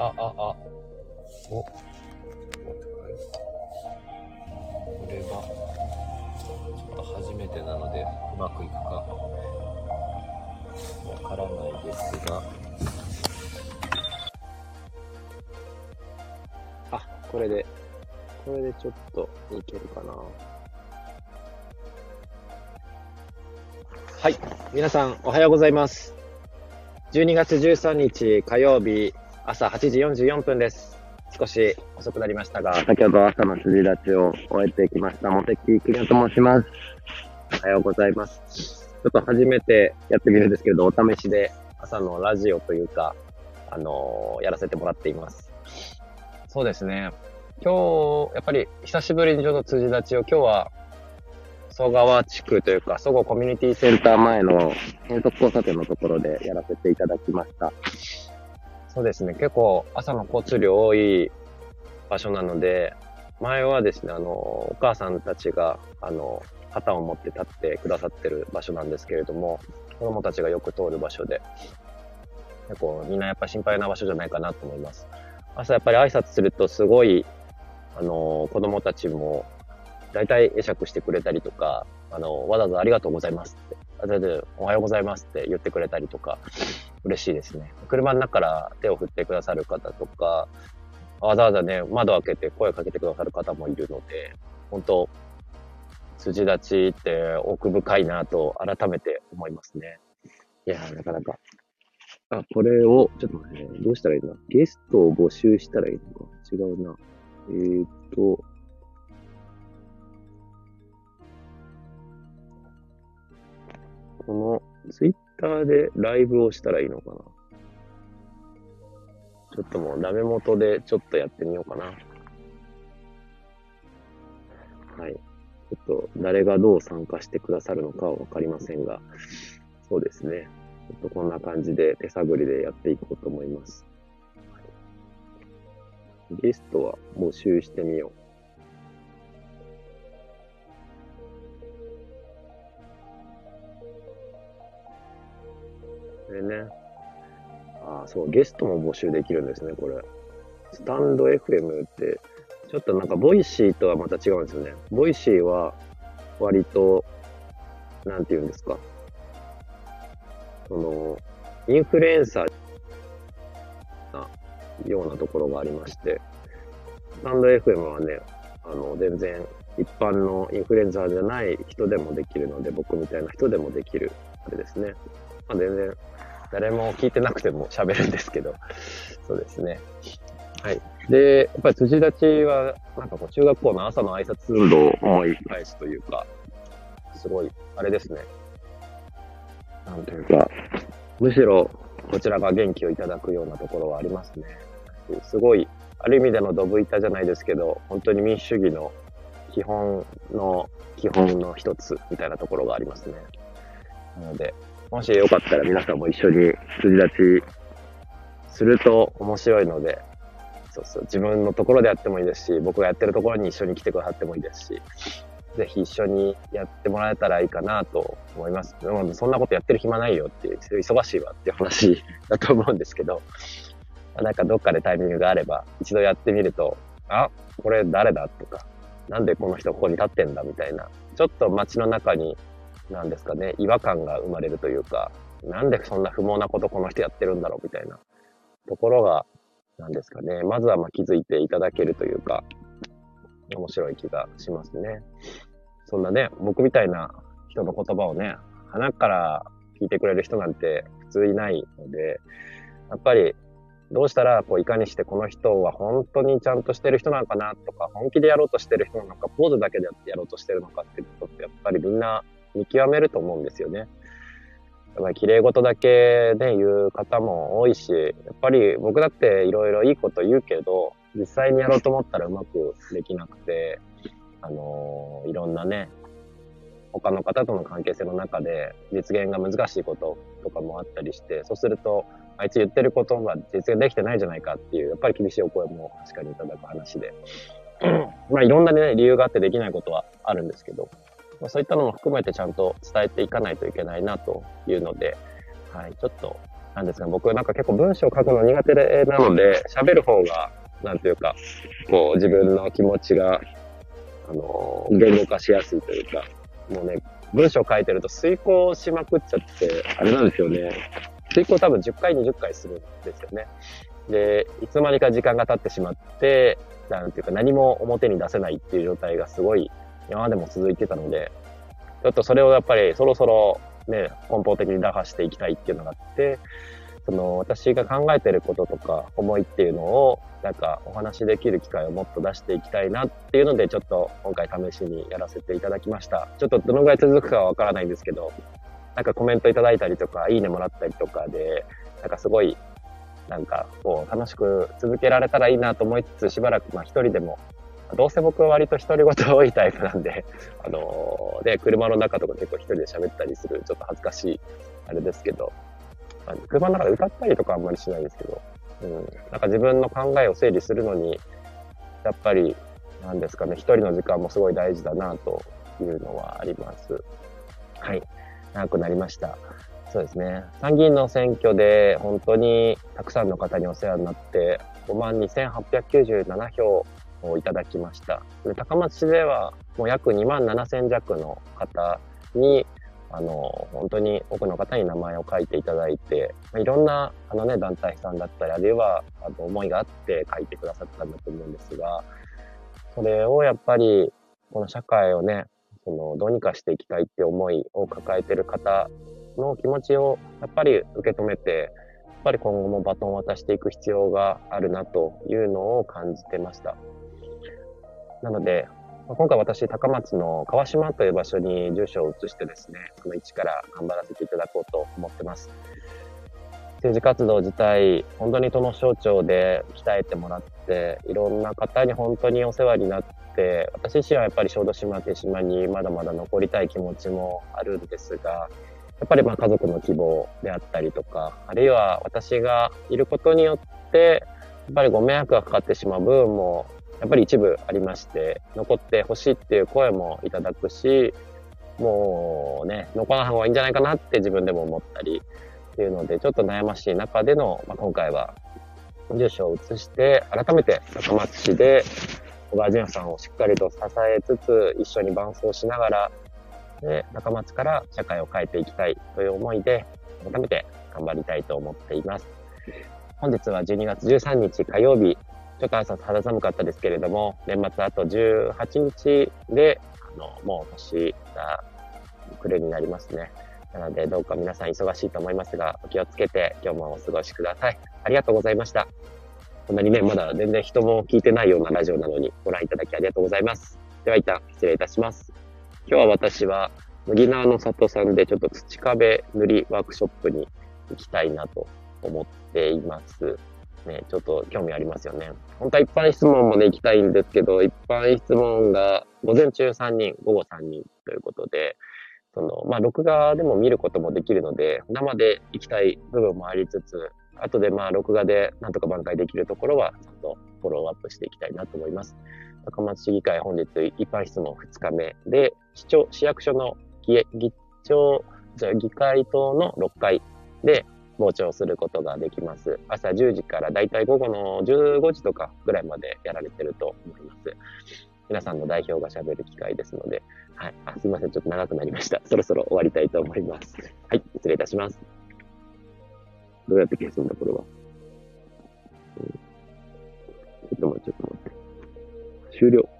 あ、あ、あ。お。これは、ちょっと初めてなので、うまくいくか、わからないですが。あ、これで、これでちょっといけるかな。はい。皆さん、おはようございます。12月13日火曜日、朝8時44分です。少し遅くなりましたが、先ほど朝の釣り立ちを終えてきました。茂木邦夫と申します。おはようございます。ちょっと初めてやってみるんですけれど、お試しで朝のラジオというか、あのーやらせてもらっています。そうですね。今日、やっぱり久しぶりにちょっと辻立ちを、今日は、曽川地区というか、曽郷コミュニティセンター前の変則交差点のところでやらせていただきました。そうですね。結構朝の交通量多い場所なので、前はですね、あの、お母さんたちが、あの、旗を持って立ってくださってる場所なんですけれども、子供たちがよく通る場所で、結構みんなやっぱ心配な場所じゃないかなと思います。朝やっぱり挨拶するとすごい、あの、子供たちも、大体会釈してくれたりとか、あの、わざわざありがとうございますって、あだだおはようございますって言ってくれたりとか、嬉しいですね。車の中から手を振ってくださる方とか、わざわざね、窓開けて声をかけてくださる方もいるので、本当辻立ちって奥深いなと改めて思いますね。いやー、なかなか。あ、これを、ちょっと待ってね、どうしたらいいんだゲストを募集したらいいのか？違うな。えーっと、このツイッターでライブをしたらいいのかなちょっともうダメ元でちょっとやってみようかな。はい。ちょっと誰がどう参加してくださるのかはわかりませんが、そうですね。ちょっとこんな感じで手探りでやっていこうと思います。ゲストは募集してみよう。これね。ああ、そう、ゲストも募集できるんですね、これ。 stand.fm って、ちょっとなんか、 Voicy とはまた違うんですよね。 Voicy は、割と、なんて言うんですか。その、インフルエンサーなようなところがありまして、スタンド FM はね、あの、全然、一般のインフルエンサーじゃない人でもできるので、僕みたいな人でもできる、あれですね。まあ、全然、誰も聞いてなくても喋るんですけど、そうですね。はい。で、やっぱり辻立ちは、なんかこう、中学校の朝の挨拶運動を思い返すというか、すごい、あれですね。なんというか、むしろ、こちらが元気をいただくようなところはありますね。すごい、ある意味でのドブ板じゃないですけど、本当に民主主義の基本の基本の一つみたいなところがありますね。なので、もしよかったら皆さんも一緒に筋立ちすると面白いので、そうそう、自分のところでやってもいいですし、僕がやってるところに一緒に来てくださってもいいですし、ぜひ一緒にやってもらえたらいいかなと思います。でもそんなことやってる暇ないよっていう、忙しいわっていう話だと思うんですけど、なんかどっかでタイミングがあれば、一度やってみると、あ、これ誰だとか、なんでこの人ここに立ってんだみたいな、ちょっと街の中になんですかね、違和感が生まれるというか、なんでそんな不毛なことこの人やってるんだろうみたいな。ところが、なんですかね、まずはまあ気づいていただけるというか、面白い気がしますね。そんなね、僕みたいな人の言葉をね、鼻から聞いてくれる人なんて普通いないので、やっぱりどうしたら、こう、いかにしてこの人は本当にちゃんとしてる人なのかなとか、本気でやろうとしてる人なのか、ポーズだけでやってやろうとしてるのかってことって、やっぱりみんな見極めると思うんですよね。やっぱり綺麗事だけね、言う方も多いし、やっぱり僕だっていろいろいいこと言うけど、実際にやろうと思ったらうまくできなくて、あのいろんなね、他の方との関係性の中で実現が難しいこととかもあったりして、そうすると、あいつ言ってることが実現できてないじゃないかっていう、やっぱり厳しいお声も確かにいただく話で。まあいろんなね、理由があってできないことはあるんですけど、まあ、そういったのも含めてちゃんと伝えていかないといけないなというので、はい、ちょっとなんですが、僕なんか結構文章を書くの苦手なので、喋る方が、なんていうか、こう自分の気持ちが、あの、言語化しやすいというか、もうね、文章書いてると遂行しまくっちゃって、あれなんですよね。遂行多分10回、20回するんですよね。で、いつの間にか時間が経ってしまって、なんていうか何も表に出せないっていう状態がすごい今までも続いてたので、ちょっとそれをやっぱりそろそろね、根本的に打破していきたいっていうのがあって、その私が考えてることとか思いっていうのをなんかお話しできる機会をもっと出していきたいなっていうのでちょっと今回試しにやらせていただきました。ちょっとどのぐらい続くかはわからないんですけど、なんかコメントいただいたりとか、いいねもらったりとかで、なんかすごいなんかこう楽しく続けられたらいいなと思いつつしばらくまあ一人でもどうせ僕は割と独り言多いタイプなんで、あのー、で、車の中とか結構一人で喋ったりする、ちょっと恥ずかしい、あれですけど、あの車の中で歌ったりとかあんまりしないんですけど、うん、なんか自分の考えを整理するのに、やっぱり、なんですかね、一人の時間もすごい大事だなというのはあります。はい。長くなりました。そうですね。参議院の選挙で本当にたくさんの方にお世話になって、5万2897票をいただきました。で高松市ではもう約2万7千弱の方に、あの、本当に多くの方に名前を書いていただいて、いろんな、あのね、団体さんだったり、あるいは、あの、思いがあって書いてくださったんだと思うんですが、それをやっぱり、この社会をね、その、どうにかしていきたいって思いを抱えてる方の気持ちを、やっぱり受け止めて、やっぱり今後もバトンを渡していく必要があるなというのを感じてました。なので、今回私、高松の川島という場所に住所を移してですね、この一から頑張らせていただこうと思ってます。政治活動自体、本当に都の省庁で鍛えてもらって、いろんな方に本当にお世話になって、私自身はやっぱり小豆島、手島にまだまだ残りたい気持ちもあるんですが、やっぱりまあ家族の希望であったりとか、あるいは私がいることによって、やっぱりご迷惑がかかってしまう部分もやっぱり一部ありまして、残ってほしいっていう声もいただくし、もうね、残らない方がいいんじゃないかなって自分でも思ったりっていうので、ちょっと悩ましい中での、まあ、今回は住所を移して、改めて高松市で小川淳さんをしっかりと支えつつ、一緒に伴走しながら、で、高松から社会を変えていきたいという思いで、改めて頑張りたいと思っています。本日は12月13日火曜日、ちょっと朝肌寒かったですけれども、年末あと18日で、あの、もう年が暮れになりますね。なので、どうか皆さん忙しいと思いますが、お気をつけて今日もお過ごしください。ありがとうございました。こんなにね、まだ全然人も聞いてないようなラジオなのにご覧いただきありがとうございます。では一旦失礼いたします。今日は私は、麦縄の里さんでちょっと土壁塗りワークショップに行きたいなと思っています。ね、ちょっと興味ありますよね。本当は一般質問もね、行きたいんですけど、一般質問が午前中3人、午後3人ということで、その、まあ、録画でも見ることもできるので、生で行きたい部分もありつつ、後でまあ、録画でなんとか挽回できるところは、ちゃんとフォローアップしていきたいなと思います。高松市議会本日一般質問2日目で、市長、市役所の議議長、じゃ議会棟の6階で、傍聴することができます。朝10時からだいたい午後の15時とかぐらいまでやられてると思います。皆さんの代表が喋る機会ですので、はい。あ、すいません。ちょっと長くなりました。そろそろ終わりたいと思います。はい。失礼いたします。どうやって消すんだ、これは。ちょっと待って、ちょっと待って。終了。